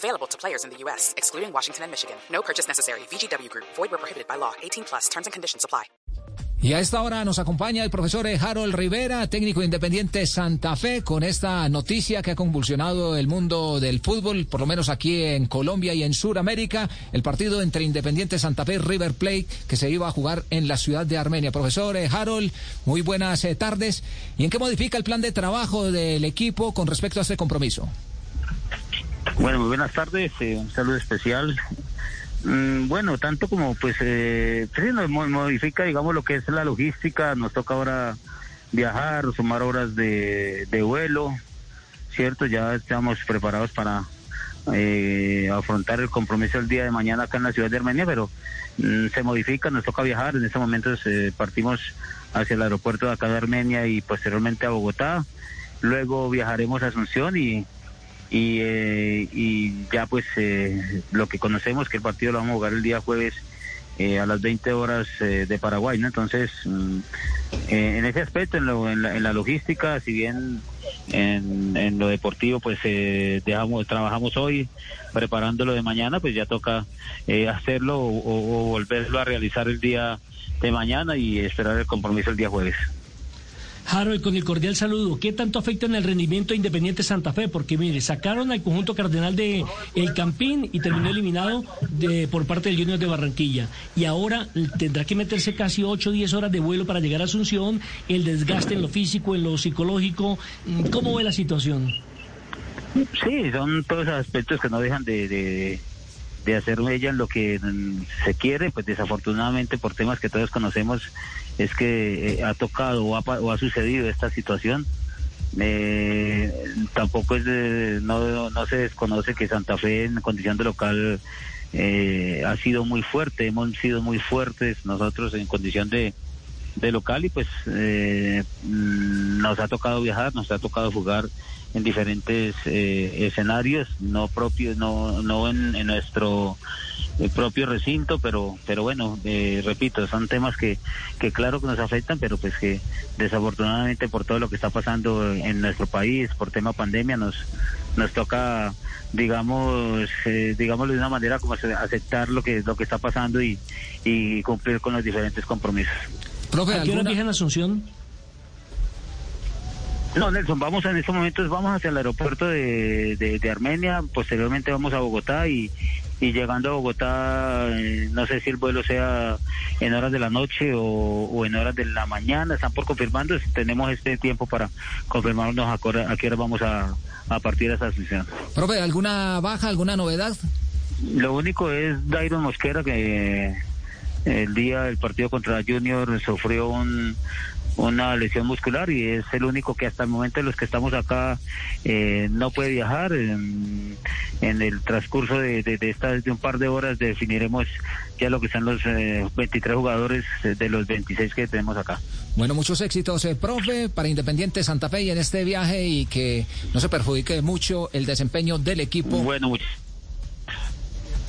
Available to players in the U.S., excluding Washington and Michigan. No purchase necessary. VGW Group. Void where prohibited by law. 18 plus. Terms and conditions apply. Y a esta hora nos acompaña el profesor Harold Rivera, técnico independiente Santa Fe, con esta noticia que ha convulsionado el mundo del fútbol, por lo menos aquí en Colombia y en Sudamérica, el partido entre Independiente Santa Fe y River Plate que se iba a jugar en la ciudad de Armenia. Profesor Harold, muy buenas eh, tardes. ¿Y en qué modifica el plan de trabajo del equipo con respecto a este compromiso? Bueno, muy buenas tardes, eh, un saludo especial. Mm, bueno, tanto como pues eh, sí, nos mo- modifica, digamos, lo que es la logística, nos toca ahora viajar, sumar horas de, de vuelo, ¿cierto? Ya estamos preparados para eh, afrontar el compromiso el día de mañana acá en la ciudad de Armenia, pero mm, se modifica, nos toca viajar, en este momento eh, partimos hacia el aeropuerto de acá de Armenia y posteriormente a Bogotá, luego viajaremos a Asunción y y, eh, y ya pues eh, lo que conocemos que el partido lo vamos a jugar el día jueves eh, a las 20 horas eh, de Paraguay, ¿no? Entonces, mm, eh, en ese aspecto, en, lo- en la, en la logística, si bien en, en lo deportivo, pues eh, dejamos, trabajamos hoy preparando lo de mañana, pues ya toca hacerlo o volverlo a realizar el día de mañana y esperar el compromiso el día jueves. Harold, con el cordial saludo, ¿qué tanto afecta en el rendimiento de Independiente Santa Fe? Porque mire, sacaron al conjunto cardenal de El Campín y terminó eliminado de, por parte del Junior de Barranquilla. Y ahora tendrá que meterse casi 8 o 10 horas de vuelo para llegar a Asunción, el desgaste en lo físico, en lo psicológico. ¿Cómo ve la situación? Sí, son todos aspectos que no dejan de, de, de hacer ella en lo que mm, se quiere, pues desafortunadamente por temas que todos conocemos es que eh, ha tocado o ha, o ha sucedido esta situación. Eh, tampoco es de- no, no se desconoce que Santa Fe en condición de local eh, ha sido muy fuerte, hemos sido muy fuertes nosotros en condición de, de local y pues eh, mm, nos ha tocado viajar, nos ha tocado jugar en diferentes eh, escenarios, no propios, no, no en, nuestro eh, propio recinto, pero, pero bueno, eh, repito, son temas que, que claro que nos afectan, pero pues que desafortunadamente por todo lo que está pasando en nuestro país, por tema pandemia, nos, nos toca, digamos, eh, digámoslo de una manera como aceptar lo que, lo que está pasando y, y cumplir con los diferentes compromisos. Profe, ¿A qué hora ¿alguna- viajan a Asunción? No, Nelson, vamos en estos momentos, vamos hacia el aeropuerto de, de, de Armenia, posteriormente vamos a Bogotá y, y llegando a Bogotá, eh, no sé si el vuelo sea en horas de la noche o, o en horas de la mañana, están por confirmando, tenemos este tiempo para confirmarnos a, qué hora- a qué hora vamos a, a partir de esa asunción. profe, ¿alguna baja, alguna novedad? Lo único es Dairon Mosquera que el día del partido contra Junior sufrió un, una lesión muscular y es el único que hasta el momento de los que estamos acá eh, no puede viajar. En, en el transcurso de, de, de estas de un par de horas definiremos ya lo que son los eh, 23 jugadores de los 26 que tenemos acá. Bueno, muchos éxitos, eh, profe, para Independiente Santa Fe y en este viaje y que no se perjudique mucho el desempeño del equipo. Bueno, much-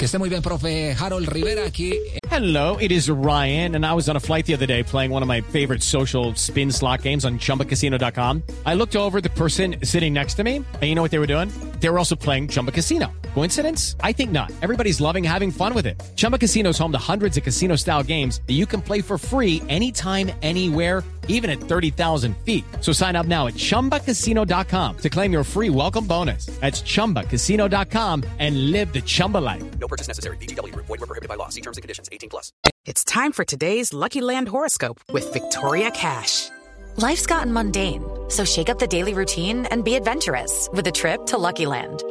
Que esté muy bien, profe Harold Rivera, aquí Hello, it is Ryan, and I was on a flight the other day playing one of my favorite social spin slot games on chumbacasino.com. I looked over the person sitting next to me, and you know what they were doing? They were also playing Chumba Casino. Coincidence? I think not. Everybody's loving having fun with it. Chumba Casino is home to hundreds of casino style games that you can play for free anytime, anywhere, even at 30,000 feet. So sign up now at chumbacasino.com to claim your free welcome bonus. That's chumbacasino.com and live the Chumba life. No purchase necessary. VGW Group. Void were prohibited by law. See terms and conditions. 18 plus. It's time for today's Lucky Land horoscope with Victoria Cash. Life's gotten mundane, so shake up the daily routine and be adventurous with a trip to Lucky Land.